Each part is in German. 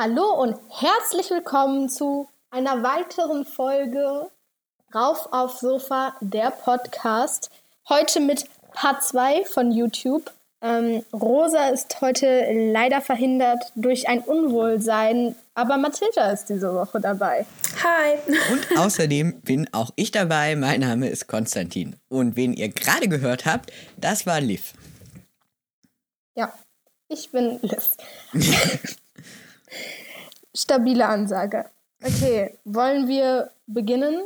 Hallo und herzlich willkommen zu einer weiteren Folge Rauf auf Sofa, der Podcast. Heute mit Part 2 von YouTube. Ähm, Rosa ist heute leider verhindert durch ein Unwohlsein, aber Mathilda ist diese Woche dabei. Hi. Und außerdem bin auch ich dabei. Mein Name ist Konstantin. Und wen ihr gerade gehört habt, das war Liv. Ja, ich bin Liv. Stabile Ansage. Okay, wollen wir beginnen?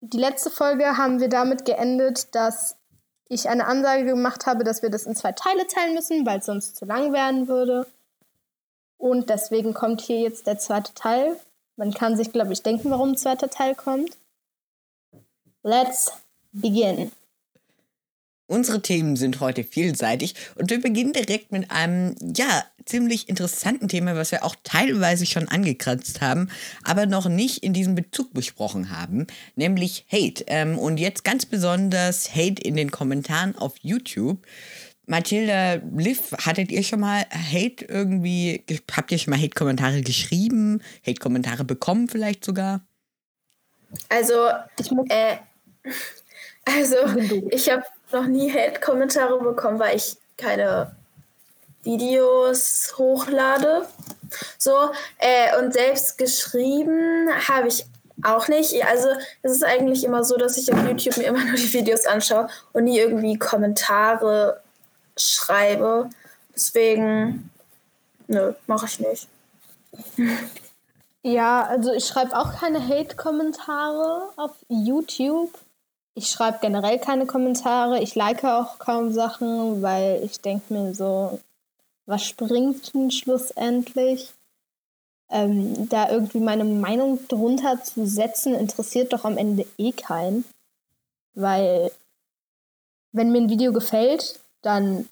Die letzte Folge haben wir damit geendet, dass ich eine Ansage gemacht habe, dass wir das in zwei Teile teilen müssen, weil es sonst zu lang werden würde. Und deswegen kommt hier jetzt der zweite Teil. Man kann sich, glaube ich, denken, warum ein zweiter Teil kommt. Let's begin. Unsere Themen sind heute vielseitig und wir beginnen direkt mit einem, ja, ziemlich interessanten Thema, was wir auch teilweise schon angekratzt haben, aber noch nicht in diesem Bezug besprochen haben, nämlich Hate. Ähm, und jetzt ganz besonders Hate in den Kommentaren auf YouTube. Mathilda, Liv, hattet ihr schon mal Hate irgendwie, habt ihr schon mal Hate-Kommentare geschrieben, Hate-Kommentare bekommen vielleicht sogar? Also, ich muss, äh, also, ich habe noch nie Hate-Kommentare bekommen, weil ich keine Videos hochlade. So, äh, und selbst geschrieben habe ich auch nicht. Also es ist eigentlich immer so, dass ich auf YouTube mir immer nur die Videos anschaue und nie irgendwie Kommentare schreibe. Deswegen, nö, mache ich nicht. Ja, also ich schreibe auch keine Hate-Kommentare auf YouTube. Ich schreibe generell keine Kommentare. Ich like auch kaum Sachen, weil ich denke mir so, was springt denn schlussendlich? Ähm, da irgendwie meine Meinung drunter zu setzen, interessiert doch am Ende eh keinen. Weil, wenn mir ein Video gefällt, dann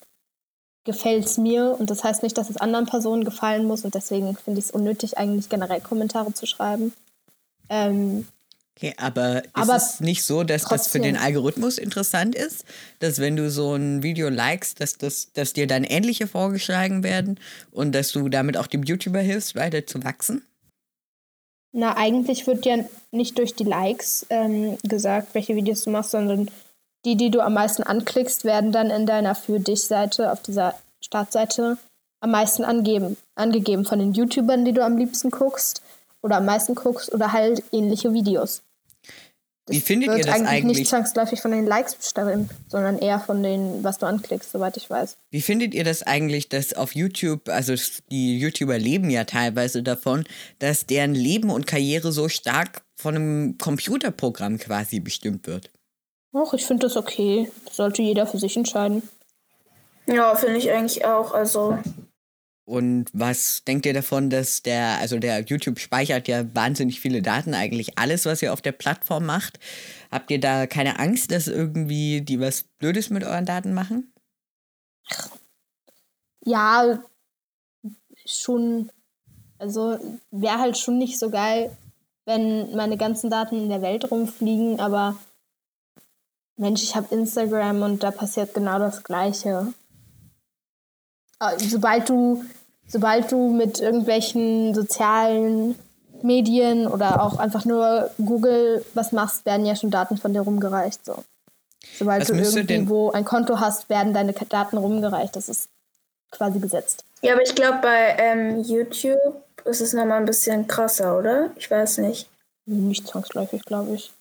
gefällt es mir und das heißt nicht, dass es anderen Personen gefallen muss und deswegen finde ich es unnötig, eigentlich generell Kommentare zu schreiben. Ähm, Okay, aber ist aber es nicht so, dass trotzdem. das für den Algorithmus interessant ist, dass wenn du so ein Video likest, dass, das, dass dir dann ähnliche vorgeschlagen werden und dass du damit auch dem YouTuber hilfst, weiter zu wachsen? Na, eigentlich wird ja nicht durch die Likes ähm, gesagt, welche Videos du machst, sondern die, die du am meisten anklickst, werden dann in deiner Für dich-Seite auf dieser Startseite am meisten angeben, angegeben von den YouTubern, die du am liebsten guckst oder am meisten guckst oder halt ähnliche Videos. Das Wie findet ihr das eigentlich? eigentlich? Nicht zwangsläufig von den Likes bestimmt, sondern eher von den, was du anklickst, soweit ich weiß. Wie findet ihr das eigentlich, dass auf YouTube, also die YouTuber leben ja teilweise davon, dass deren Leben und Karriere so stark von einem Computerprogramm quasi bestimmt wird? Och, ich finde das okay. Das sollte jeder für sich entscheiden. Ja, finde ich eigentlich auch. Also und was denkt ihr davon, dass der, also der YouTube speichert ja wahnsinnig viele Daten, eigentlich alles, was ihr auf der Plattform macht. Habt ihr da keine Angst, dass irgendwie die was Blödes mit euren Daten machen? Ja, schon. Also wäre halt schon nicht so geil, wenn meine ganzen Daten in der Welt rumfliegen, aber Mensch, ich habe Instagram und da passiert genau das Gleiche. Äh, sobald du, sobald du mit irgendwelchen sozialen Medien oder auch einfach nur Google was machst, werden ja schon Daten von dir rumgereicht. So. Sobald was du irgendwo ein Konto hast, werden deine Daten rumgereicht. Das ist quasi gesetzt. Ja, aber ich glaube, bei ähm, YouTube ist es nochmal ein bisschen krasser, oder? Ich weiß nicht. Nicht zwangsläufig, glaube ich.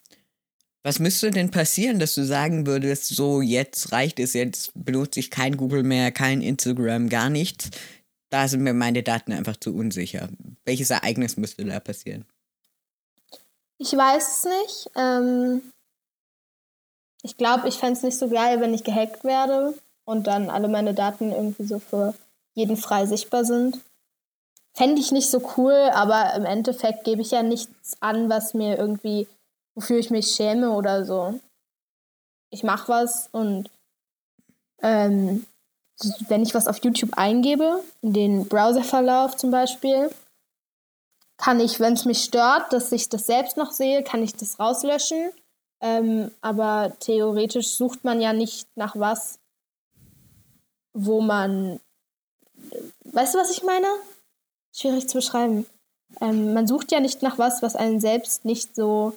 Was müsste denn passieren, dass du sagen würdest, so jetzt reicht es, jetzt benutze ich kein Google mehr, kein Instagram, gar nichts? Da sind mir meine Daten einfach zu unsicher. Welches Ereignis müsste da passieren? Ich weiß es nicht. Ähm, ich glaube, ich fände es nicht so geil, wenn ich gehackt werde und dann alle meine Daten irgendwie so für jeden frei sichtbar sind. Fände ich nicht so cool, aber im Endeffekt gebe ich ja nichts an, was mir irgendwie wofür ich mich schäme oder so. Ich mache was und ähm, wenn ich was auf YouTube eingebe, in den Browserverlauf zum Beispiel, kann ich, wenn es mich stört, dass ich das selbst noch sehe, kann ich das rauslöschen. Ähm, aber theoretisch sucht man ja nicht nach was, wo man. Weißt du, was ich meine? schwierig zu beschreiben. Ähm, man sucht ja nicht nach was, was einen selbst nicht so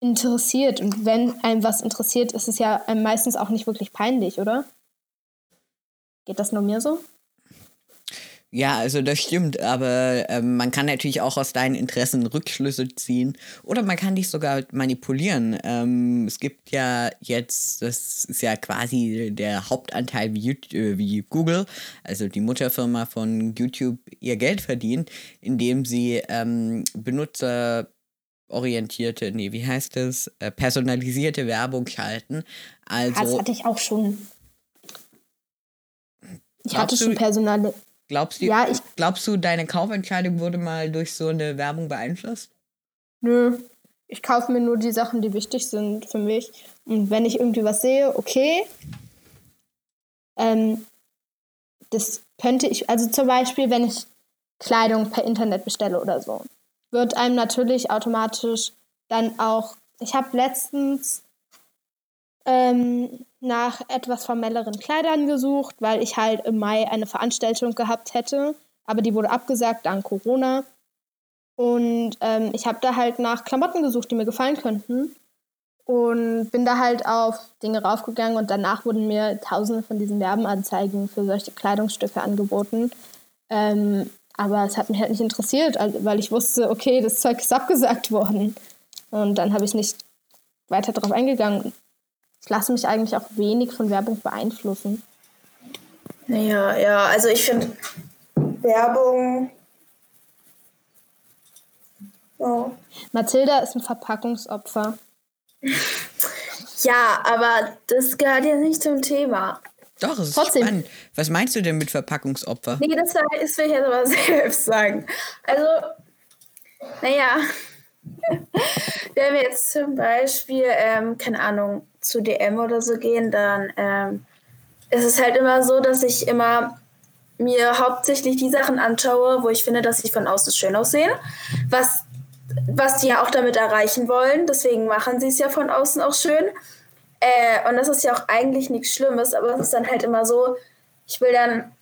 interessiert. Und wenn einem was interessiert, ist es ja einem meistens auch nicht wirklich peinlich, oder? Geht das nur mir so? Ja, also das stimmt, aber ähm, man kann natürlich auch aus deinen Interessen Rückschlüsse ziehen oder man kann dich sogar manipulieren. Ähm, es gibt ja jetzt, das ist ja quasi der Hauptanteil wie, YouTube, äh, wie Google, also die Mutterfirma von YouTube, ihr Geld verdient, indem sie ähm, benutzerorientierte, nee, wie heißt es, äh, personalisierte Werbung schalten. Also, das hatte ich auch schon. Ich hatte schon Personal Glaubst du, ja, ich, glaubst du, deine Kaufentscheidung wurde mal durch so eine Werbung beeinflusst? Nö. Ich kaufe mir nur die Sachen, die wichtig sind für mich. Und wenn ich irgendwie was sehe, okay. Ähm, das könnte ich, also zum Beispiel, wenn ich Kleidung per Internet bestelle oder so, wird einem natürlich automatisch dann auch. Ich habe letztens ähm, nach etwas formelleren Kleidern gesucht, weil ich halt im Mai eine Veranstaltung gehabt hätte, aber die wurde abgesagt dank Corona. Und ähm, ich habe da halt nach Klamotten gesucht, die mir gefallen könnten. Und bin da halt auf Dinge raufgegangen und danach wurden mir tausende von diesen Werbeanzeigen für solche Kleidungsstücke angeboten. Ähm, aber es hat mich halt nicht interessiert, weil ich wusste, okay, das Zeug ist abgesagt worden. Und dann habe ich nicht weiter darauf eingegangen ich lasse mich eigentlich auch wenig von Werbung beeinflussen. Naja, ja, also ich finde Werbung. Ja. Mathilda ist ein Verpackungsopfer. Ja, aber das gehört ja nicht zum Thema. Doch, es ist Trotzdem. spannend. Was meinst du denn mit Verpackungsopfer? Nee, das, das will ich jetzt aber selbst sagen. Also, naja, wenn wir jetzt zum Beispiel, ähm, keine Ahnung, zu DM oder so gehen, dann ähm, ist es halt immer so, dass ich immer mir hauptsächlich die Sachen anschaue, wo ich finde, dass sie von außen schön aussehen. Was, was die ja auch damit erreichen wollen. Deswegen machen sie es ja von außen auch schön. Äh, und das ist ja auch eigentlich nichts Schlimmes, aber es ist dann halt immer so, ich will dann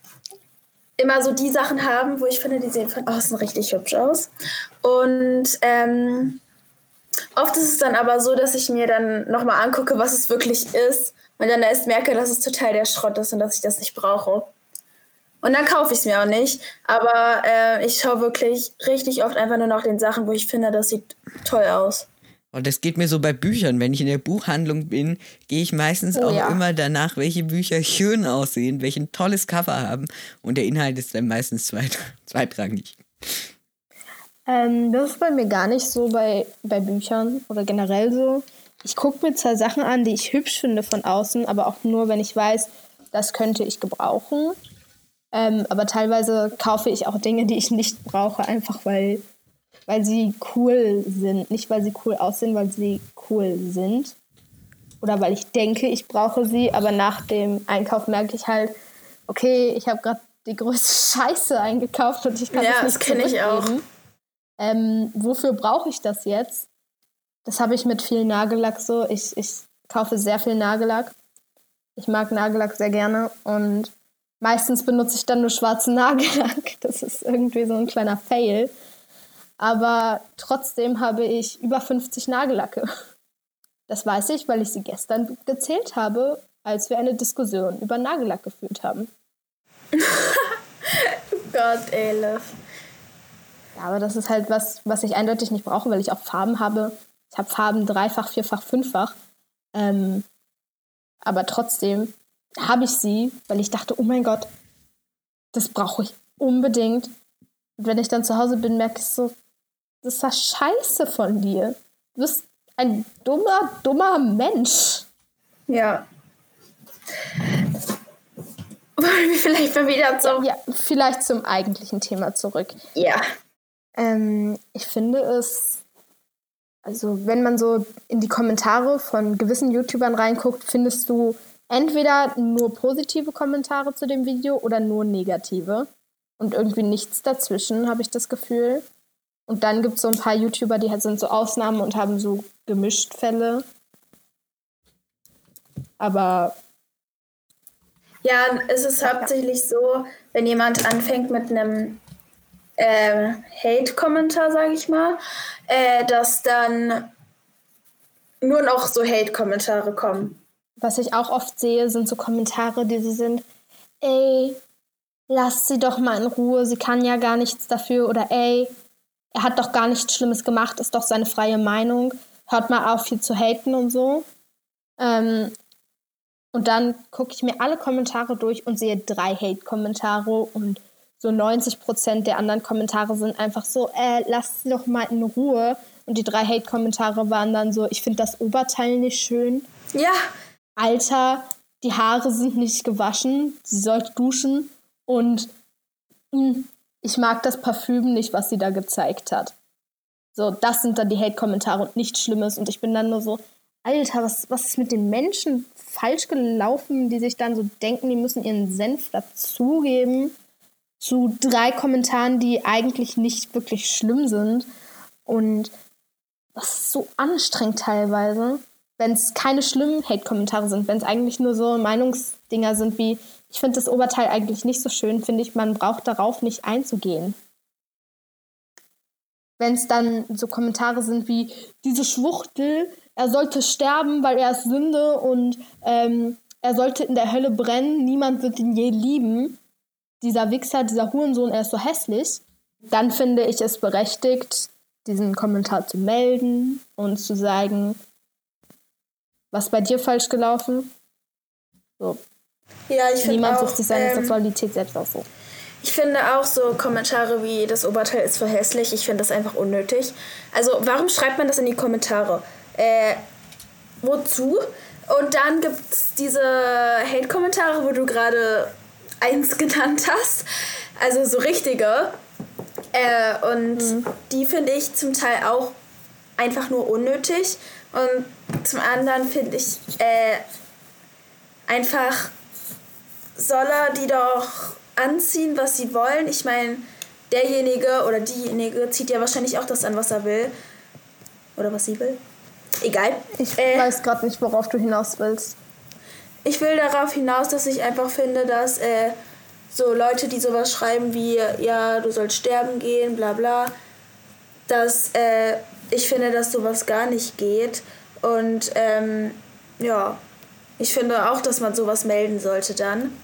immer so die Sachen haben, wo ich finde, die sehen von außen richtig hübsch aus. Und ähm, Oft ist es dann aber so, dass ich mir dann nochmal angucke, was es wirklich ist und dann erst merke, dass es total der Schrott ist und dass ich das nicht brauche. Und dann kaufe ich es mir auch nicht. Aber äh, ich schaue wirklich richtig oft einfach nur nach den Sachen, wo ich finde, das sieht toll aus. Und das geht mir so bei Büchern. Wenn ich in der Buchhandlung bin, gehe ich meistens oh, auch ja. immer danach, welche Bücher schön aussehen, welche ein tolles Cover haben. Und der Inhalt ist dann meistens zweit zweitrangig. Ähm, das ist bei mir gar nicht so bei, bei Büchern oder generell so. Ich gucke mir zwar Sachen an, die ich hübsch finde von außen, aber auch nur, wenn ich weiß, das könnte ich gebrauchen. Ähm, aber teilweise kaufe ich auch Dinge, die ich nicht brauche, einfach weil, weil sie cool sind. Nicht, weil sie cool aussehen, weil sie cool sind. Oder weil ich denke, ich brauche sie, aber nach dem Einkauf merke ich halt, okay, ich habe gerade die größte Scheiße eingekauft und ich kann ja, das nicht das kenne ich auch ähm, wofür brauche ich das jetzt? Das habe ich mit viel Nagellack so. Ich, ich kaufe sehr viel Nagellack. Ich mag Nagellack sehr gerne und meistens benutze ich dann nur schwarzen Nagellack. Das ist irgendwie so ein kleiner Fail. Aber trotzdem habe ich über 50 Nagellacke. Das weiß ich, weil ich sie gestern gezählt habe, als wir eine Diskussion über Nagellack geführt haben. Gott, Elif. Ja, aber das ist halt was, was ich eindeutig nicht brauche, weil ich auch Farben habe. Ich habe Farben dreifach, vierfach, fünffach. Ähm, aber trotzdem habe ich sie, weil ich dachte, oh mein Gott, das brauche ich unbedingt. Und wenn ich dann zu Hause bin, merke ich so, das ist ja scheiße von dir. Du bist ein dummer, dummer Mensch. Ja. Wollen wir vielleicht mal wieder zum... Ja, vielleicht zum eigentlichen Thema zurück. Ja. Ähm, ich finde es, also wenn man so in die Kommentare von gewissen YouTubern reinguckt, findest du entweder nur positive Kommentare zu dem Video oder nur negative. Und irgendwie nichts dazwischen, habe ich das Gefühl. Und dann gibt es so ein paar YouTuber, die halt sind so Ausnahmen und haben so gemischt Fälle. Aber. Ja, es ist hauptsächlich so, wenn jemand anfängt mit einem äh, Hate-Kommentar, sage ich mal, äh, dass dann nur noch so Hate-Kommentare kommen. Was ich auch oft sehe, sind so Kommentare, die so sind, ey, lasst sie doch mal in Ruhe, sie kann ja gar nichts dafür oder ey, er hat doch gar nichts Schlimmes gemacht, ist doch seine freie Meinung, hört mal auf, hier zu haten und so. Ähm, und dann gucke ich mir alle Kommentare durch und sehe drei Hate-Kommentare und so 90 Prozent der anderen Kommentare sind einfach so, äh, lasst sie doch mal in Ruhe. Und die drei Hate-Kommentare waren dann so, ich finde das Oberteil nicht schön. Ja. Alter, die Haare sind nicht gewaschen, sie sollte duschen. Und mh, hm, ich mag das Parfüm nicht, was sie da gezeigt hat. So, das sind dann die Hate-Kommentare und nichts Schlimmes. Und ich bin dann nur so, Alter, was, was ist mit den Menschen falsch gelaufen, die sich dann so denken, die müssen ihren Senf dazugeben zu drei Kommentaren, die eigentlich nicht wirklich schlimm sind. Und das ist so anstrengend teilweise, wenn es keine schlimmen Hate-Kommentare sind, wenn es eigentlich nur so Meinungsdinger sind wie, ich finde das Oberteil eigentlich nicht so schön, finde ich, man braucht darauf nicht einzugehen wenn es dann so Kommentare sind wie diese Schwuchtel er sollte sterben, weil er ist Sünde und ähm, er sollte in der Hölle brennen, niemand wird ihn je lieben. Dieser Wichser, dieser Hurensohn, er ist so hässlich. Dann finde ich es berechtigt, diesen Kommentar zu melden und zu sagen, was bei dir falsch gelaufen? So. Ja, ich Niemand auch, sucht sich seine ähm, Sexualität selbst aus so. Ich finde auch so Kommentare wie das Oberteil ist für hässlich. Ich finde das einfach unnötig. Also warum schreibt man das in die Kommentare? äh, wozu? Und dann gibt es diese Hate-Kommentare, wo du gerade eins genannt hast. Also so richtige. Äh, und mhm. die finde ich zum Teil auch einfach nur unnötig. Und zum anderen finde ich äh, einfach, soll er die doch anziehen, was sie wollen. Ich meine, derjenige oder diejenige zieht ja wahrscheinlich auch das an, was er will. Oder was sie will. Egal. Ich äh, weiß gerade nicht, worauf du hinaus willst. Ich will darauf hinaus, dass ich einfach finde, dass äh, so Leute, die sowas schreiben wie, ja, du sollst sterben gehen, bla bla, dass äh, ich finde, dass sowas gar nicht geht. Und ähm, ja, ich finde auch, dass man sowas melden sollte dann.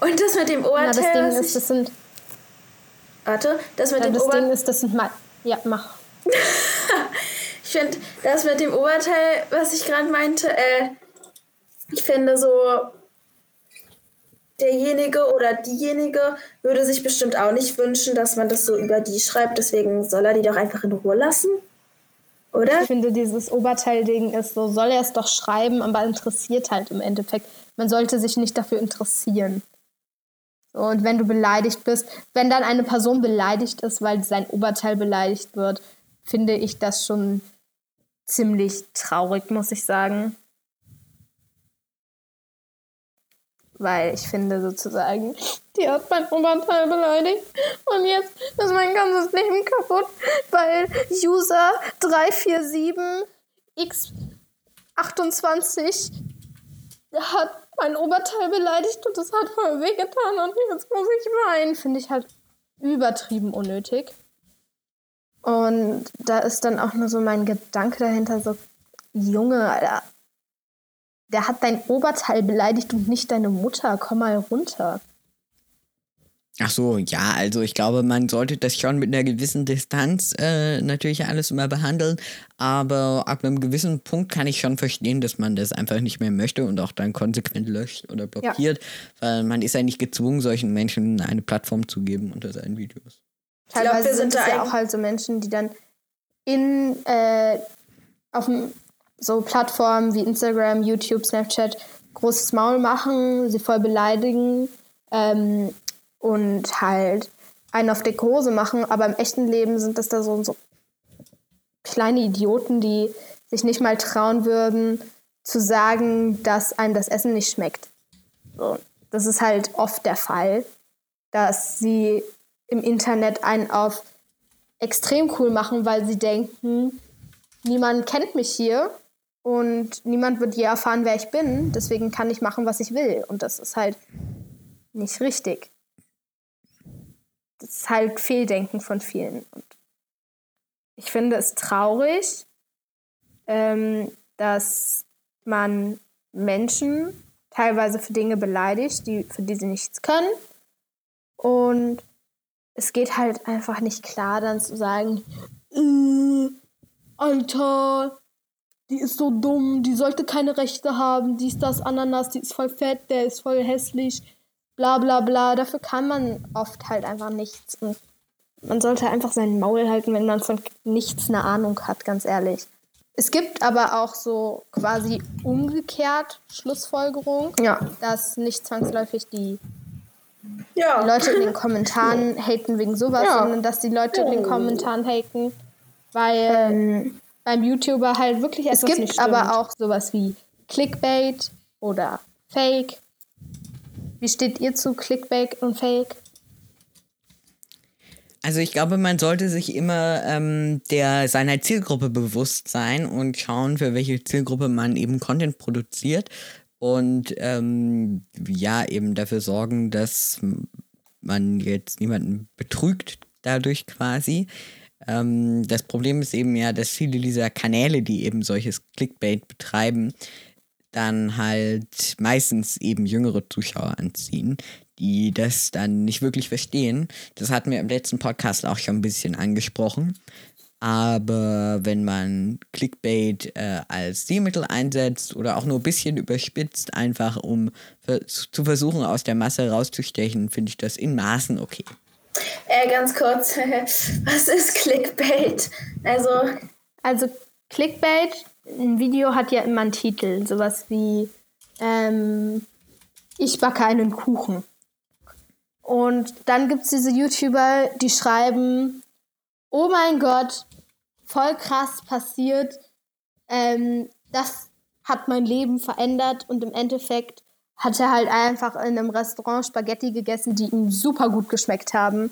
Und das mit dem Oberteil. Ja, das Ding ist, das sind. Warte, das mit ja, dem Das Ober Ding ist, das sind mal. Ja, mach. Ich finde, das mit dem Oberteil, was ich gerade meinte, äh, ich finde so, derjenige oder diejenige würde sich bestimmt auch nicht wünschen, dass man das so über die schreibt. Deswegen soll er die doch einfach in Ruhe lassen. Oder? Ich finde, dieses Oberteil-Ding ist so, soll er es doch schreiben, aber interessiert halt im Endeffekt. Man sollte sich nicht dafür interessieren. Und wenn du beleidigt bist, wenn dann eine Person beleidigt ist, weil sein Oberteil beleidigt wird, finde ich das schon ziemlich traurig, muss ich sagen. Weil ich finde sozusagen, die hat mein Oberteil beleidigt und jetzt ist mein ganzes Leben kaputt, weil User 347x28 hat mein Oberteil beleidigt und das hat voll wehgetan und jetzt muss ich weinen. Finde ich halt übertrieben unnötig. Und da ist dann auch nur so mein Gedanke dahinter, so, Junge, Alter, der hat dein Oberteil beleidigt und nicht deine Mutter, komm mal runter. Ach so, ja, also ich glaube, man sollte das schon mit einer gewissen Distanz äh, natürlich alles immer behandeln, aber ab einem gewissen Punkt kann ich schon verstehen, dass man das einfach nicht mehr möchte und auch dann konsequent löscht oder blockiert, ja. weil man ist ja nicht gezwungen, solchen Menschen eine Plattform zu geben unter seinen Videos. Teilweise glaub, sind es ja auch halt so Menschen, die dann in äh, auf so Plattformen wie Instagram, YouTube, Snapchat großes Maul machen, sie voll beleidigen ähm, und halt einen auf dicke Hose machen, aber im echten Leben sind das da so, so kleine Idioten, die sich nicht mal trauen würden, zu sagen, dass einem das Essen nicht schmeckt. So, das ist halt oft der Fall, dass sie im Internet einen auf extrem cool machen, weil sie denken, niemand kennt mich hier und niemand wird je erfahren, wer ich bin. Deswegen kann ich machen, was ich will. Und das ist halt nicht richtig. das ist halt Fehldenken von vielen. Und ich finde es traurig, ähm, dass man Menschen teilweise für Dinge beleidigt, die, für die sie nichts können. Und es geht halt einfach nicht klar, dann zu sagen, äh, Alter, die ist so dumm, die sollte keine Rechte haben, die ist das Ananas, die ist voll fett, der ist voll hässlich, bla bla bla. Dafür kann man oft halt einfach nichts. Und man sollte einfach seinen Maul halten, wenn man von nichts eine Ahnung hat, ganz ehrlich. Es gibt aber auch so quasi umgekehrt Schlussfolgerung, ja. dass nicht zwangsläufig die, ja. Leute in den Kommentaren haten wegen sowas, ja. sondern dass die Leute in den Kommentaren haten, weil ähm, beim YouTuber halt wirklich etwas Es gibt aber auch sowas wie Clickbait oder Fake. Wie steht ihr zu Clickbait und Fake? Also ich glaube, man sollte sich immer ähm, der seiner Zielgruppe bewusst sein und schauen, für welche Zielgruppe man eben Content produziert und ähm, ja, eben dafür sorgen, dass man jetzt niemanden betrügt dadurch quasi. Ähm, das Problem ist eben ja, dass viele dieser Kanäle, die eben solches Clickbait betreiben, dann halt meistens eben jüngere Zuschauer anziehen, die das dann nicht wirklich verstehen. Das hatten wir im letzten Podcast auch schon ein bisschen angesprochen. Aber wenn man Clickbait äh, als Stilmittel einsetzt oder auch nur ein bisschen überspitzt, einfach um zu versuchen, aus der Masse rauszustechen, finde ich das in Maßen okay. Äh, ganz kurz, was ist Clickbait? Also. Also Clickbait, ein Video hat ja immer einen Titel, sowas wie ähm, Ich backe einen Kuchen. Und dann gibt es diese YouTuber, die schreiben, oh mein Gott, voll krass passiert, ähm, das hat mein Leben verändert und im Endeffekt hat er halt einfach in einem Restaurant Spaghetti gegessen, die ihm super gut geschmeckt haben.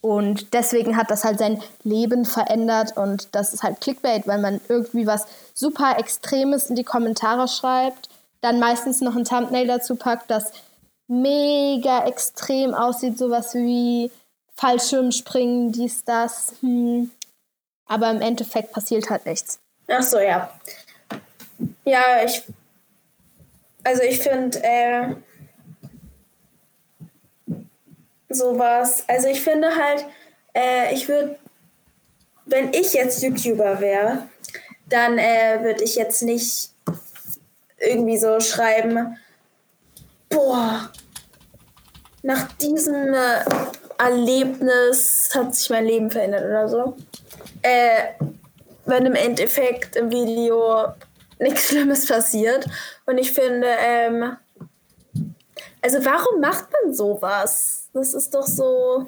Und deswegen hat das halt sein Leben verändert und das ist halt Clickbait, weil man irgendwie was super Extremes in die Kommentare schreibt, dann meistens noch ein Thumbnail dazu packt, das mega extrem aussieht, sowas wie Fallschirmspringen, dies, das. Hm. Aber im Endeffekt passiert halt nichts. Ach so, ja. Ja, ich. Also ich finde, äh, sowas. Also ich finde halt, äh, ich würde, wenn ich jetzt YouTuber wäre, dann äh, würde ich jetzt nicht irgendwie so schreiben, boah, nach diesem äh, Erlebnis hat sich mein Leben verändert oder so. Äh, wenn im Endeffekt im Video nichts Schlimmes passiert. Und ich finde, ähm, also warum macht man sowas? Das ist doch so.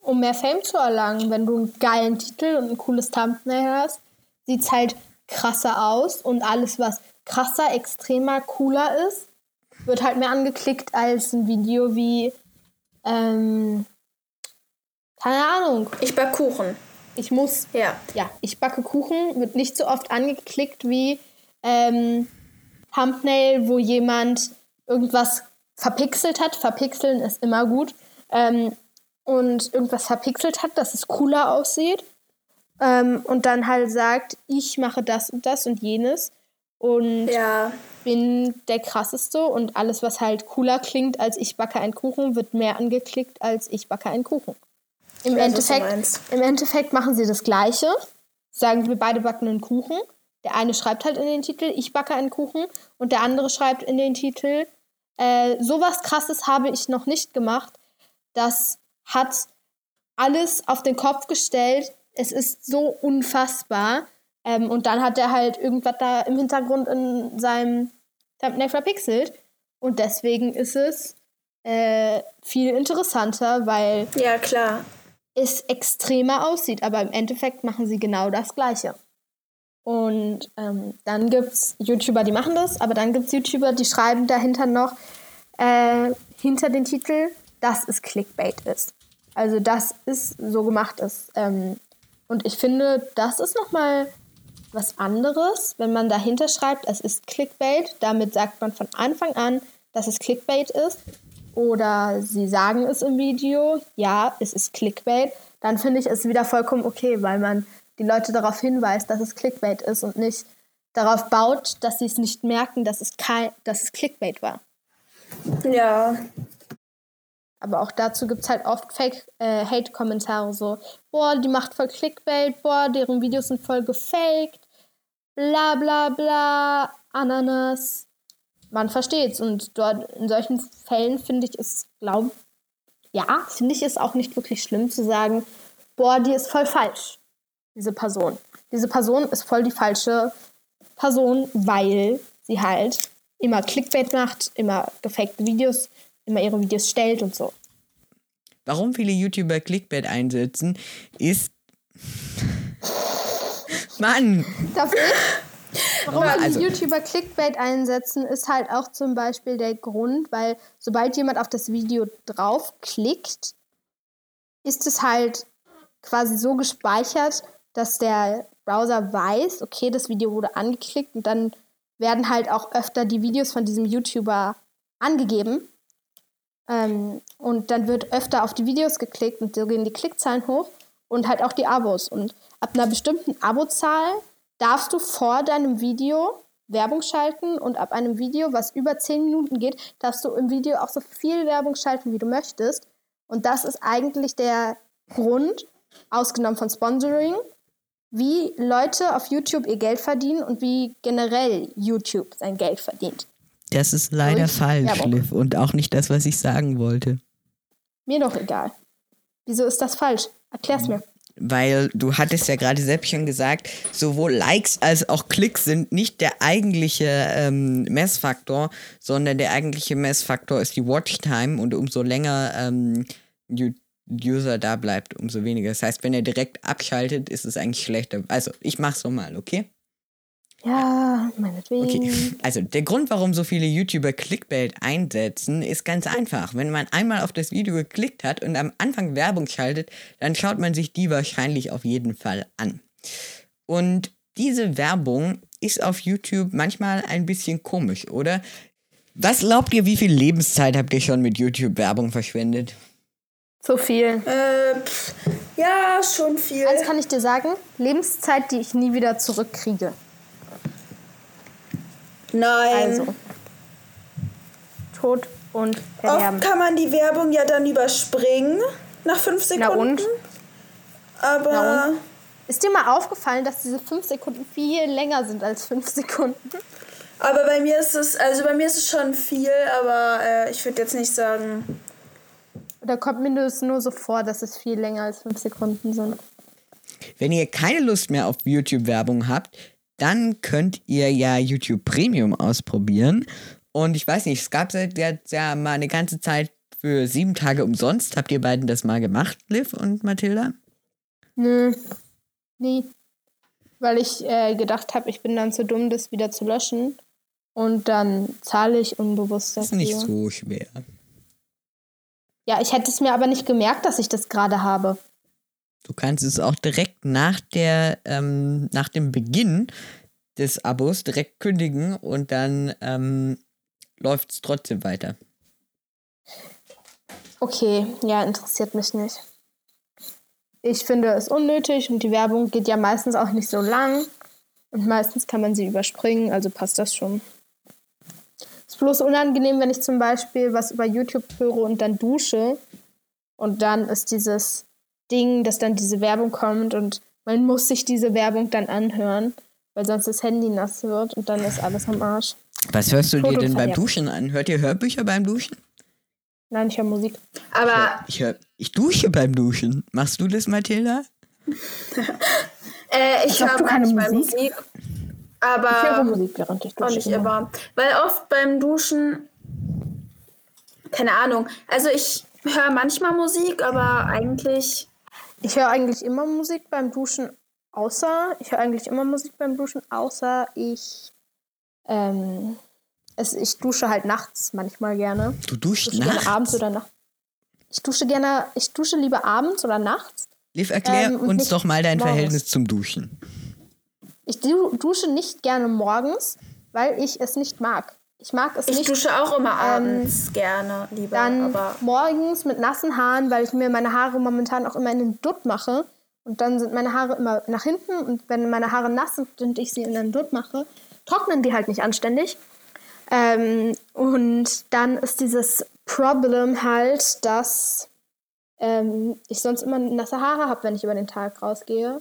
Um mehr Fame zu erlangen, wenn du einen geilen Titel und ein cooles Thumbnail hast, sieht es halt krasser aus und alles, was krasser, extremer, cooler ist, wird halt mehr angeklickt als ein Video wie, ähm, keine Ahnung. Ich backe Kuchen. Ich muss. Ja. Ja, ich backe Kuchen, wird nicht so oft angeklickt wie ähm, Thumbnail, wo jemand irgendwas verpixelt hat. Verpixeln ist immer gut. Ähm, und irgendwas verpixelt hat, dass es cooler aussieht. Ähm, und dann halt sagt, ich mache das und das und jenes. Und ja bin der krasseste und alles, was halt cooler klingt als ich backe einen Kuchen, wird mehr angeklickt als ich backe einen Kuchen. Im, ja, Endeffekt, Im Endeffekt machen sie das Gleiche. Sagen wir beide backen einen Kuchen. Der eine schreibt halt in den Titel, ich backe einen Kuchen. Und der andere schreibt in den Titel, äh, sowas krasses habe ich noch nicht gemacht. Das hat alles auf den Kopf gestellt. Es ist so unfassbar. Ähm, und dann hat er halt irgendwas da im Hintergrund in seinem Thumbnail verpixelt. Und deswegen ist es äh, viel interessanter, weil ja, klar. es extremer aussieht. Aber im Endeffekt machen sie genau das Gleiche. Und ähm, dann gibt es YouTuber, die machen das, aber dann gibt es YouTuber, die schreiben dahinter noch äh, hinter den Titel, dass es Clickbait ist. Also dass es so gemacht ist. Ähm, und ich finde, das ist nochmal was anderes, wenn man dahinter schreibt, es ist Clickbait. Damit sagt man von Anfang an, dass es Clickbait ist. oder sie sagen es im Video, ja, es ist Clickbait, dann finde ich es wieder vollkommen okay, weil man die Leute darauf hinweist, dass es Clickbait ist und nicht darauf baut, dass sie es nicht merken, dass es, kein, dass es Clickbait war. Ja. Aber auch dazu gibt es halt oft Fake-Hate-Kommentare, äh, so, boah, die macht voll Clickbait, boah, deren Videos sind voll gefaked, bla bla bla, Ananas. Man versteht's. Und dort in solchen Fällen finde ich es, glaube ja, finde ich es auch nicht wirklich schlimm zu sagen, boah, die ist voll falsch, diese Person. Diese Person ist voll die falsche Person, weil sie halt immer Clickbait macht, immer gefakte Videos, immer ihre Videos stellt und so. Warum viele YouTuber Clickbait einsetzen, ist. Mann! Darf ich? Warum ja, also, YouTuber Clickbait einsetzen, ist halt auch zum Beispiel der Grund, weil sobald jemand auf das Video draufklickt, ist es halt quasi so gespeichert, dass der Browser weiß, okay, das Video wurde angeklickt und dann werden halt auch öfter die Videos von diesem YouTuber angegeben. Ähm, und dann wird öfter auf die Videos geklickt und so gehen die Klickzahlen hoch und halt auch die Abos. Und ab einer bestimmten Abozahl darfst du vor deinem Video Werbung schalten und ab einem Video, was über 10 Minuten geht, darfst du im Video auch so viel Werbung schalten, wie du möchtest. Und das ist eigentlich der Grund, ausgenommen von Sponsoring, wie Leute auf YouTube ihr Geld verdienen und wie generell YouTube sein Geld verdient. Das ist leider Durch falsch, Werbung. Liv, und auch nicht das, was ich sagen wollte. Mir doch egal. Wieso ist das falsch? Erklär's mir. Weil du hattest ja gerade selbst schon gesagt, sowohl Likes als auch Klicks sind nicht der eigentliche ähm, Messfaktor, sondern der eigentliche Messfaktor ist die Watchtime und umso länger ähm, User da bleibt, umso weniger. Das heißt, wenn er direkt abschaltet, ist es eigentlich schlechter. Also, ich mach's nochmal, okay? Ja, meinetwegen. Okay, also der Grund, warum so viele YouTuber Clickbait einsetzen, ist ganz einfach. Wenn man einmal auf das Video geklickt hat und am Anfang Werbung schaltet, dann schaut man sich die wahrscheinlich auf jeden Fall an. Und diese Werbung ist auf YouTube manchmal ein bisschen komisch, oder? Was glaubt ihr, wie viel Lebenszeit habt ihr schon mit YouTube-Werbung verschwendet? So viel. Äh, pff, ja, schon viel. Eins kann ich dir sagen: Lebenszeit, die ich nie wieder zurückkriege. Nein. Also. Tod und Verderben. Oft kann man die Werbung ja dann überspringen nach fünf Sekunden. Na und? Aber. Na und? Ist dir mal aufgefallen, dass diese fünf Sekunden viel länger sind als fünf Sekunden? Aber bei mir ist es, also bei mir ist es schon viel, aber äh, ich würde jetzt nicht sagen, da kommt mir das nur so vor, dass es viel länger als fünf Sekunden sind. Wenn ihr keine Lust mehr auf YouTube-Werbung habt, dann könnt ihr ja YouTube Premium ausprobieren. Und ich weiß nicht, es gab jetzt ja mal eine ganze Zeit für sieben Tage umsonst. Habt ihr beiden das mal gemacht, Liv und Mathilda? Nö. Nee. Weil ich äh, gedacht habe, ich bin dann zu dumm, das wieder zu löschen. Und dann zahle ich unbewusst dafür. Das ist nicht so schwer. Ja, ich hätte es mir aber nicht gemerkt, dass ich das gerade habe. Du kannst es auch direkt nach der, ähm, nach dem Beginn des Abos direkt kündigen und dann ähm, läuft es trotzdem weiter. Okay, ja, interessiert mich nicht. Ich finde es unnötig und die Werbung geht ja meistens auch nicht so lang und meistens kann man sie überspringen, also passt das schon bloß unangenehm, wenn ich zum Beispiel was über YouTube höre und dann dusche. Und dann ist dieses Ding, dass dann diese Werbung kommt und man muss sich diese Werbung dann anhören, weil sonst das Handy nass wird und dann ist alles am Arsch. Was hörst du dir denn beim Duschen an? Hört ihr Hörbücher beim Duschen? Nein, ich höre Musik. Aber. Ich, hör, ich, dusche beim Duschen. Machst du das, Mathilda? äh, ich höre manchmal Musik. Musik. Aber ich höre Musik, während ich dusche. Auch nicht immer. Weil oft beim Duschen, keine Ahnung, also ich höre manchmal Musik, aber eigentlich. Ich höre eigentlich immer Musik beim Duschen, außer, ich höre eigentlich immer Musik beim Duschen, außer ich, ähm, es, ich dusche halt nachts manchmal gerne. Du duschst nachts? Gerne abends oder nachts. Ich dusche gerne, ich dusche lieber abends oder nachts. Liv, erklär ähm, uns doch mal dein morgens. Verhältnis zum Duschen. Ich dusche nicht gerne morgens, weil ich es nicht mag. Ich mag es ich nicht. Ich dusche auch immer abends ähm, gerne lieber. Dann aber morgens mit nassen Haaren, weil ich mir meine Haare momentan auch immer in den Dutt mache. Und dann sind meine Haare immer nach hinten. Und wenn meine Haare nass sind und ich sie in den Dutt mache, trocknen die halt nicht anständig. Ähm, und dann ist dieses Problem halt, dass ähm, ich sonst immer nasse Haare habe, wenn ich über den Tag rausgehe.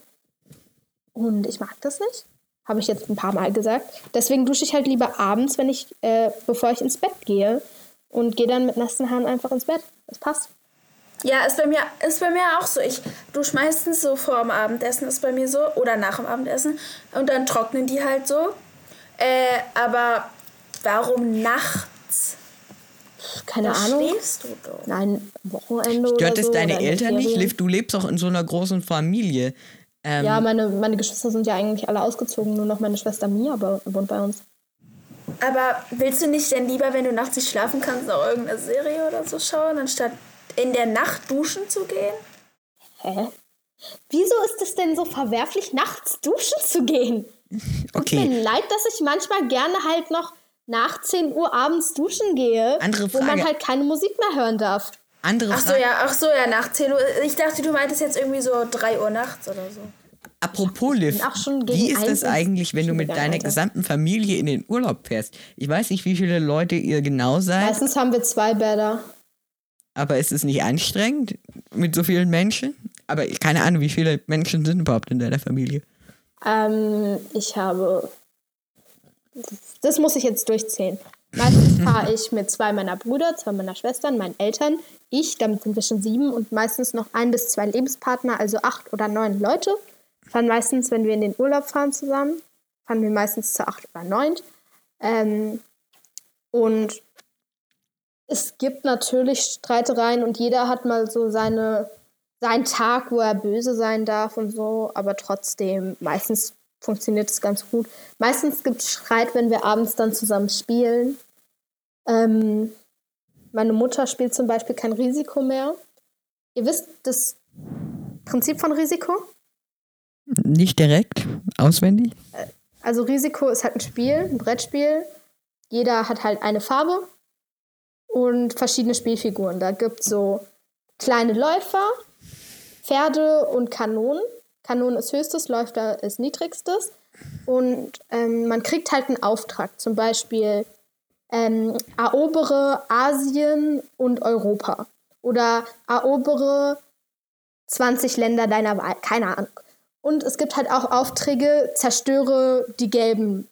Und ich mag das nicht. Habe ich jetzt ein paar Mal gesagt. Deswegen dusche ich halt lieber abends, wenn ich, äh, bevor ich ins Bett gehe. Und gehe dann mit nassen Haaren einfach ins Bett. Das passt. Ja, ist bei mir, ist bei mir auch so. Ich dusche meistens so vor dem Abendessen, ist bei mir so. Oder nach dem Abendessen. Und dann trocknen die halt so. Äh, aber warum nachts? Keine da Ahnung. schläfst du doch. Nein, Wochenende Stört oder es so, deine Eltern nicht? Du lebst auch in so einer großen Familie. Ähm, Ja, meine, meine Geschwister sind ja eigentlich alle ausgezogen. Nur noch meine Schwester Mia wohnt bei uns. Aber willst du nicht denn lieber, wenn du nachts nicht schlafen kannst, auch irgendeine Serie oder so schauen, anstatt in der Nacht duschen zu gehen? Hä? Wieso ist es denn so verwerflich, nachts duschen zu gehen? Tut okay. mir leid, dass ich manchmal gerne halt noch nach 10 Uhr abends duschen gehe, Andere wo man Frage. halt keine Musik mehr hören darf. Andere Ach so, Frage. ja, ach so, ja, nach 10 Uhr. Ich dachte, du meintest jetzt irgendwie so 3 Uhr nachts oder so. Apropos Liv, wie ist das eigentlich, wenn du mit deiner Alter. gesamten Familie in den Urlaub fährst? Ich weiß nicht, wie viele Leute ihr genau seid, Meistens haben wir zwei Bäder. aber ist es nicht anstrengend mit so vielen Menschen? Aber ich- keine Ahnung, wie viele Menschen sind überhaupt in deiner Familie? Ähm, ich habe. Das muss ich jetzt durchzählen. Meistens fahre ich mit zwei meiner Brüder, zwei meiner Schwestern, meinen Eltern, ich, damit sind wir schon sieben und meistens noch ein bis zwei Lebenspartner, also acht oder neun Leute. Fahren meistens, wenn wir in den Urlaub fahren zusammen, fahren wir meistens zu acht oder neun. Ähm, und es gibt natürlich Streitereien und jeder hat mal so seine, seinen Tag, wo er böse sein darf und so, aber trotzdem, meistens funktioniert es ganz gut. Meistens gibt es Streit, wenn wir abends dann zusammen spielen. Ähm, meine Mutter spielt zum Beispiel kein Risiko mehr. Ihr wisst das Prinzip von Risiko? Nicht direkt, auswendig? Also Risiko ist halt ein Spiel, ein Brettspiel. Jeder hat halt eine Farbe und verschiedene Spielfiguren. Da gibt es so kleine Läufer, Pferde und Kanonen. Kanonen ist höchstes, Läufer ist niedrigstes. Und ähm, man kriegt halt einen Auftrag, zum Beispiel ähm, erobere Asien und Europa. Oder erobere 20 Länder deiner Wahl. Keine Ahnung. Und es gibt halt auch Aufträge, zerstöre die gelben,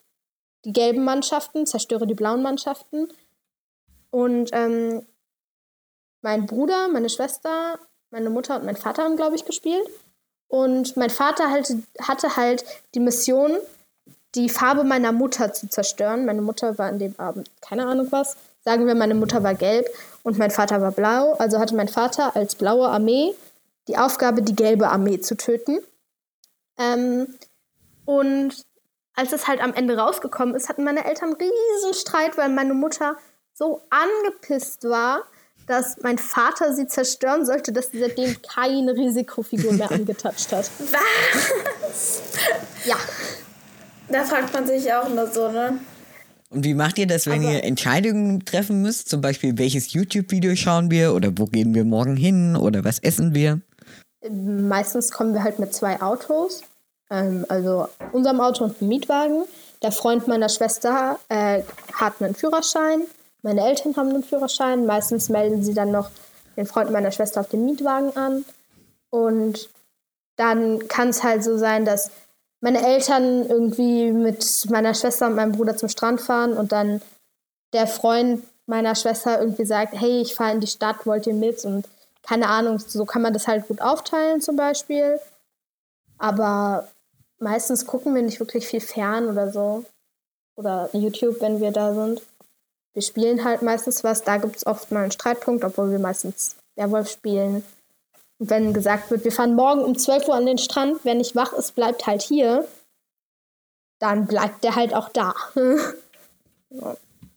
die gelben Mannschaften, zerstöre die blauen Mannschaften. Und ähm, mein Bruder, meine Schwester, meine Mutter und mein Vater haben, glaube ich, gespielt. Und mein Vater hatte, hatte halt die Mission, die Farbe meiner Mutter zu zerstören. Meine Mutter war an dem Abend keine Ahnung was. Sagen wir, meine Mutter war gelb und mein Vater war blau. Also hatte mein Vater als blaue Armee die Aufgabe, die gelbe Armee zu töten. Ähm, und als es halt am Ende rausgekommen ist, hatten meine Eltern einen riesen Streit, weil meine Mutter so angepisst war, dass mein Vater sie zerstören sollte, dass sie seitdem keine Risikofigur mehr angetatscht hat. Was? Ja. Da fragt man sich auch nur so, ne? Und wie macht ihr das, wenn Aber- ihr Entscheidungen treffen müsst? Zum Beispiel, welches YouTube-Video schauen wir oder wo gehen wir morgen hin oder was essen wir? Meistens kommen wir halt mit zwei Autos. Ähm, also unserem Auto und einem Mietwagen. Der Freund meiner Schwester äh, hat einen Führerschein. Meine Eltern haben einen Führerschein. Meistens melden sie dann noch den Freund meiner Schwester auf dem Mietwagen an. Und dann kann es halt so sein, dass meine Eltern irgendwie mit meiner Schwester und meinem Bruder zum Strand fahren und dann der Freund meiner Schwester irgendwie sagt, hey, ich fahre in die Stadt, wollt ihr mit? Und keine Ahnung, so kann man das halt gut aufteilen zum Beispiel. Aber meistens gucken wir nicht wirklich viel fern oder so. Oder YouTube, wenn wir da sind. Wir spielen halt meistens was, da gibt es oft mal einen Streitpunkt, obwohl wir meistens Werwolf spielen. Und wenn gesagt wird, wir fahren morgen um 12 Uhr an den Strand, wer nicht wach ist, bleibt halt hier, dann bleibt der halt auch da.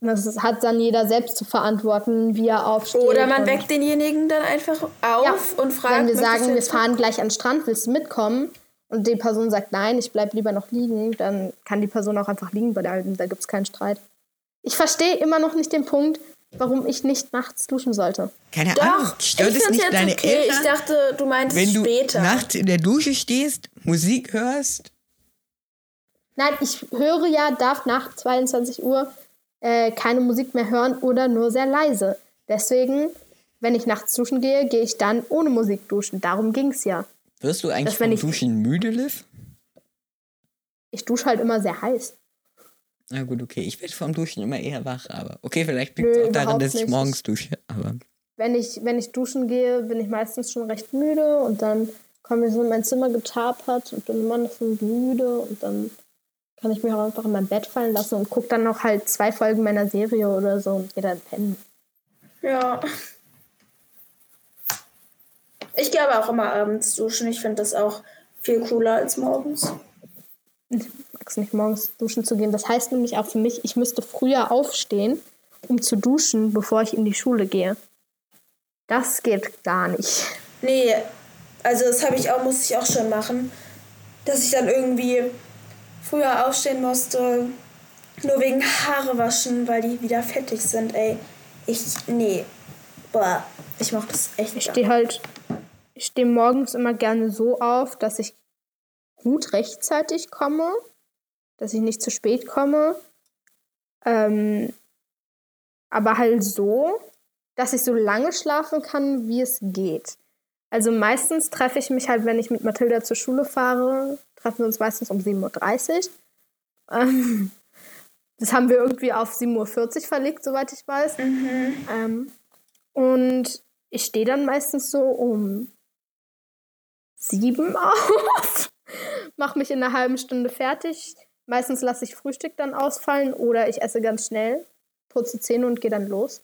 Das ist- hat dann jeder selbst zu verantworten, wie er aufsteht. Oder man weckt denjenigen dann einfach auf ja, und fragt, wenn wir sagen, wir fahren gleich an den Strand, willst du mitkommen? Und die Person sagt, nein, ich bleib lieber noch liegen, dann kann die Person auch einfach liegen bleiben, da gibt es keinen Streit. Ich verstehe immer noch nicht den Punkt, warum ich nicht nachts duschen sollte. Keine Doch, Ahnung, stört es nicht deine okay. Eltern? Ich dachte, du meinst wenn du später. nachts in der Dusche stehst, Musik hörst? Nein, ich höre ja, darf nach 22 Uhr äh, keine Musik mehr hören oder nur sehr leise. Deswegen, wenn ich nachts duschen gehe, gehe ich dann ohne Musik duschen. Darum ging es ja. Wirst du eigentlich vom Duschen müde, Liv? Ich dusche halt immer sehr heiß. Na gut, okay. Ich werde vom Duschen immer eher wach, aber okay, vielleicht liegt es auch daran, dass ich morgens dusche. Aber wenn ich, wenn ich duschen gehe, bin ich meistens schon recht müde und dann komme ich so in mein Zimmer getapert und bin immer noch so müde und dann kann ich mich auch einfach in mein Bett fallen lassen und gucke dann noch halt zwei Folgen meiner Serie oder so und gehe dann pennen. Ja. Ich gehe aber auch immer abends duschen. Ich finde das auch viel cooler als morgens. Es nicht, morgens duschen zu gehen. Das heißt nämlich auch für mich, ich müsste früher aufstehen, um zu duschen, bevor ich in die Schule gehe. Das geht gar nicht. Nee, also das habe ich auch, muss ich auch schon machen. Dass ich dann irgendwie früher aufstehen musste, nur wegen Haare waschen, weil die wieder fettig sind, ey. Ich, nee. Boah, ich mach das echt nicht. Ich stehe halt, ich stehe morgens immer gerne so auf, dass ich gut rechtzeitig komme, dass ich nicht zu spät komme. Ähm, aber halt so, dass ich so lange schlafen kann, wie es geht. Also meistens treffe ich mich halt, wenn ich mit Mathilda zur Schule fahre, treffen wir uns meistens um 7.30 Uhr. Ähm, das haben wir irgendwie auf 7.40 Uhr verlegt, soweit ich weiß. Mhm. Ähm, und ich stehe dann meistens so um sieben auf, mache mich in einer halben Stunde fertig. Meistens lasse ich Frühstück dann ausfallen oder ich esse ganz schnell, putze Zähne und gehe dann los.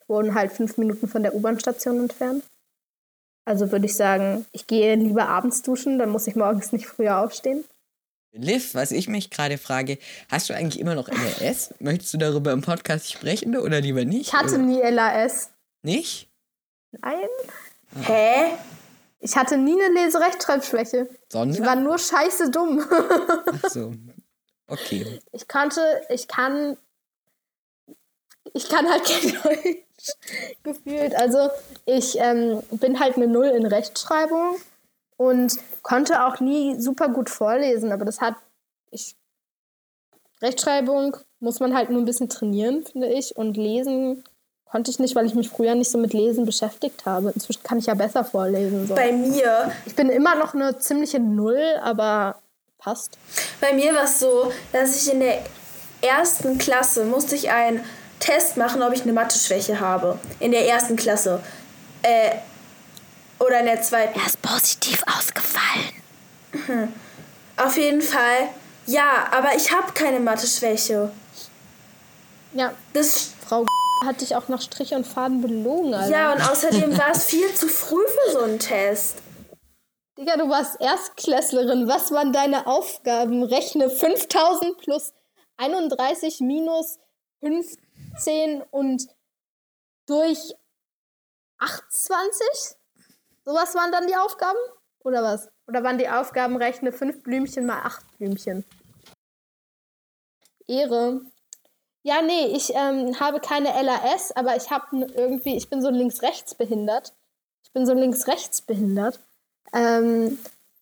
Ich wohne halt fünf Minuten von der U-Bahn-Station entfernt. Also würde ich sagen, ich gehe lieber abends duschen, dann muss ich morgens nicht früher aufstehen. Liv, was ich mich gerade frage, hast du eigentlich immer noch LAS? Möchtest du darüber im Podcast sprechen oder lieber nicht? Ich hatte oder? nie LAS. Nicht? Nein. Ah. Hä? Ich hatte nie eine Leserechtschreibschwäche. Sondern? Ich war nur scheiße dumm. Ach so. Okay. Ich kannte, ich kann, ich kann halt kein Deutsch. gefühlt. Also ich ähm, bin halt eine Null in Rechtschreibung und konnte auch nie super gut vorlesen, aber das hat ich Rechtschreibung muss man halt nur ein bisschen trainieren, finde ich, und lesen konnte ich nicht, weil ich mich früher nicht so mit Lesen beschäftigt habe. Inzwischen kann ich ja besser vorlesen. So. Bei mir. Ich bin immer noch eine ziemliche Null, aber passt. Bei mir war es so, dass ich in der ersten Klasse musste ich ein Test machen, ob ich eine Mathe-Schwäche habe. In der ersten Klasse. Äh, oder in der zweiten. Er ist positiv ausgefallen. Mhm. Auf jeden Fall. Ja, aber ich habe keine Mathe-Schwäche. Ja. Das Frau hat dich auch nach Strich und Faden belogen, Alter. Ja, und außerdem war es viel zu früh für so einen Test. Digga, du warst Erstklässlerin. Was waren deine Aufgaben? Rechne 5000 plus 31 minus 5 10 und durch 28? Sowas waren dann die Aufgaben? Oder was? Oder waren die Aufgaben rechne 5 Blümchen mal 8 Blümchen? Ehre. Ja, nee, ich ähm, habe keine LAS, aber ich habe irgendwie, ich bin so links-rechts behindert. Ich bin so links-rechts behindert. Ähm,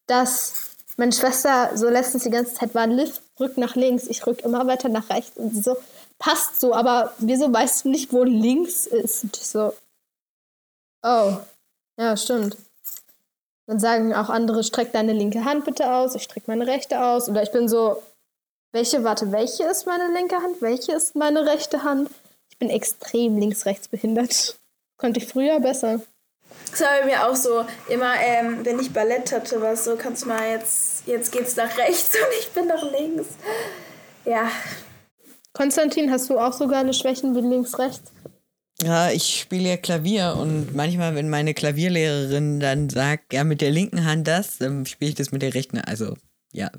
dass meine Schwester so letztens die ganze Zeit war, Liv, rück nach links. Ich rück immer weiter nach rechts. Und so, passt so, aber wieso weißt du nicht, wo links ist? Und ich so, oh, ja, stimmt. Dann sagen auch andere, streck deine linke Hand bitte aus, ich streck meine rechte aus. Oder ich bin so, welche, warte, welche ist meine linke Hand? Welche ist meine rechte Hand? Ich bin extrem links-rechts behindert. Konnte ich früher besser. Das war bei mir auch so, immer, ähm, wenn ich Ballett hatte, war es so, kannst du mal jetzt, jetzt geht's nach rechts und ich bin nach links. Ja, Konstantin, hast du auch so geile Schwächen wie links-rechts? Ja, ich spiele ja Klavier und manchmal, wenn meine Klavierlehrerin dann sagt, ja, mit der linken Hand das, dann spiele ich das mit der rechten. Also, ja.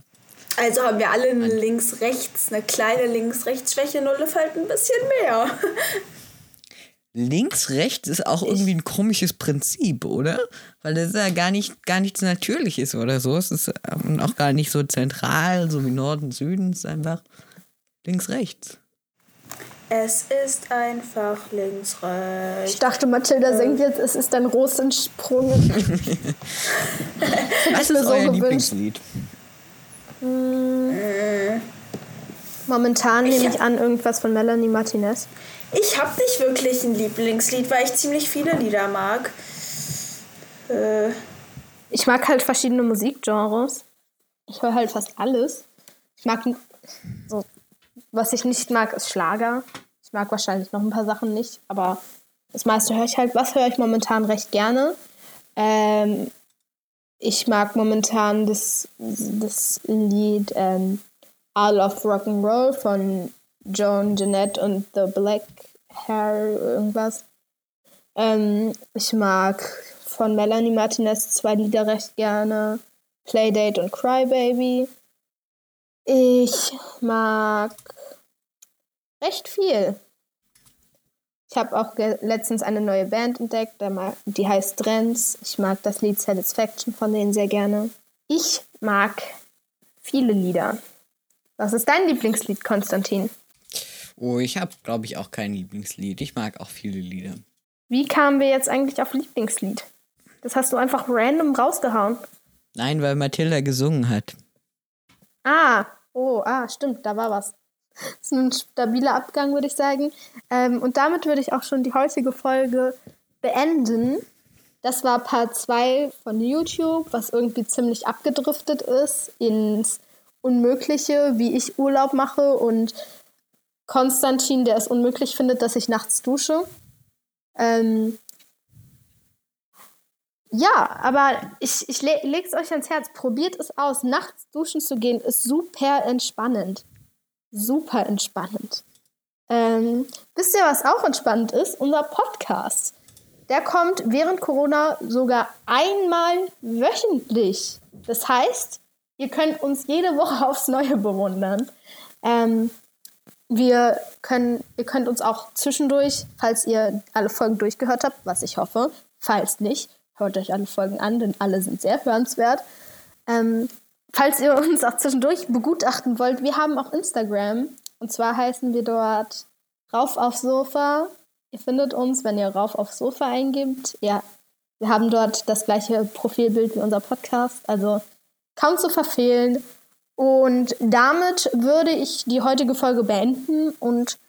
Also haben wir alle eine links-rechts, eine kleine links-rechts-Schwäche, nur halt ein bisschen mehr. Links-rechts ist auch irgendwie ein komisches Prinzip, oder? Weil das ja gar nicht gar nichts Natürliches oder so. Es ist ähm, auch gar nicht so zentral, so wie Norden, Süden. Es ist einfach links, rechts. Es ist einfach links, rechts. Ich dachte, Mathilda singt jetzt, es ist ein Rosensprung. Was ist so euer Lieblingslied? Hm. Momentan nehme ich an irgendwas von Melanie Martinez. Ich habe nicht wirklich ein Lieblingslied, weil ich ziemlich viele Lieder mag. Äh. Ich mag halt verschiedene Musikgenres. Ich höre halt fast alles. Ich mag so, was ich nicht mag, ist Schlager. Ich mag wahrscheinlich noch ein paar Sachen nicht, aber das meiste höre ich halt. Was höre ich momentan recht gerne? Ähm, ich mag momentan das, das Lied ähm, I Love Rock'n'Roll von Joan Jeanette und The Black Hair irgendwas. Ähm, ich mag von Melanie Martinez zwei Lieder recht gerne. Playdate und Crybaby. Ich mag recht viel. Ich habe auch letztens eine neue Band entdeckt, die heißt Trends. Ich mag das Lied Satisfaction von denen sehr gerne. Ich mag viele Lieder. Was ist dein Lieblingslied, Konstantin? Oh, ich habe, glaube ich, auch kein Lieblingslied. Ich mag auch viele Lieder. Wie kamen wir jetzt eigentlich auf Lieblingslied? Das hast du einfach random rausgehauen. Nein, weil Mathilda gesungen hat. Ah, oh, ah, stimmt, da war was. Ist ein stabiler Abgang, würde ich sagen. Ähm, und damit würde ich auch schon die heutige Folge beenden. Das war Part 2 von YouTube, was irgendwie ziemlich abgedriftet ist ins Unmögliche, wie ich Urlaub mache und Konstantin, der es unmöglich findet, dass ich nachts dusche. Ähm, ja, aber ich, ich le lege es euch ans Herz. Probiert es aus. Nachts duschen zu gehen ist super entspannend. Super entspannend. Ähm, wisst ihr, was auch entspannend ist? Unser Podcast. Der kommt während Corona sogar einmal wöchentlich. Das heißt, ihr könnt uns jede Woche aufs Neue bewundern. Ähm, wir können, ihr könnt uns auch zwischendurch, falls ihr alle Folgen durchgehört habt, was ich hoffe, falls nicht, hört euch alle Folgen an, denn alle sind sehr hörenswert. Ähm, falls ihr uns auch zwischendurch begutachten wollt, wir haben auch Instagram. Und zwar heißen wir dort Rauf aufs Sofa. Ihr findet uns, wenn ihr Rauf aufs Sofa eingibt. Ja, wir haben dort das gleiche Profilbild wie unser Podcast. Also kaum zu verfehlen. Und damit würde ich die heutige Folge beenden und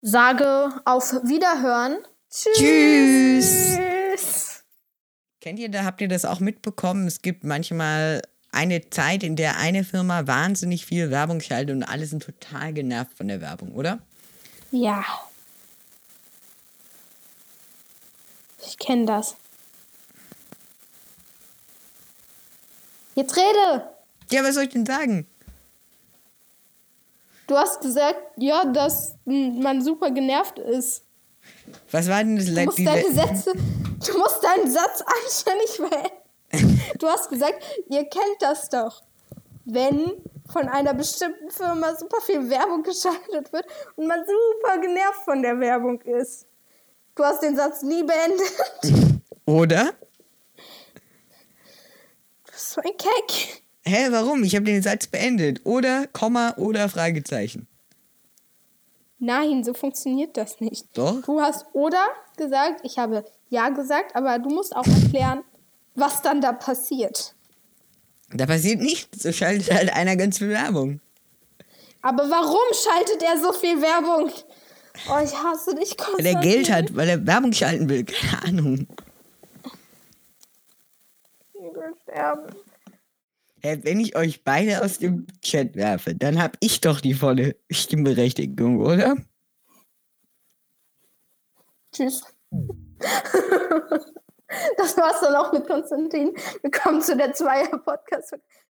sage auf Wiederhören. Tschüss. Tschüss. Kennt ihr da, habt ihr das auch mitbekommen? Es gibt manchmal eine Zeit, in der eine Firma wahnsinnig viel Werbung schaltet und alle sind total genervt von der Werbung, oder? Ja. Ich kenne das. Jetzt rede! Ja, was soll ich denn sagen? Du hast gesagt, ja, dass man super genervt ist. Was war denn das du musst deine Sätze, Du musst deinen Satz anständig wählen. Du hast gesagt, ihr kennt das doch. Wenn von einer bestimmten Firma super viel Werbung geschaltet wird und man super genervt von der Werbung ist. Du hast den Satz nie beendet. Oder? Du bist so ein Keck. Hä, warum? Ich habe den Satz beendet. Oder, Komma oder Fragezeichen. Nein, so funktioniert das nicht. Doch. Du hast oder gesagt, ich habe ja gesagt, aber du musst auch erklären, was dann da passiert. Da passiert nichts, so schaltet halt einer ganz viel Werbung. Aber warum schaltet er so viel Werbung? Oh, ich hasse dich Weil er Geld hat, weil er Werbung schalten will. Keine Ahnung. Ich will sterben. Hey, wenn ich euch beide aus dem Chat werfe, dann habe ich doch die volle Stimmberechtigung, oder? Tschüss. das war's dann auch mit Konstantin. Wir kommen zu der Zweier-Podcast.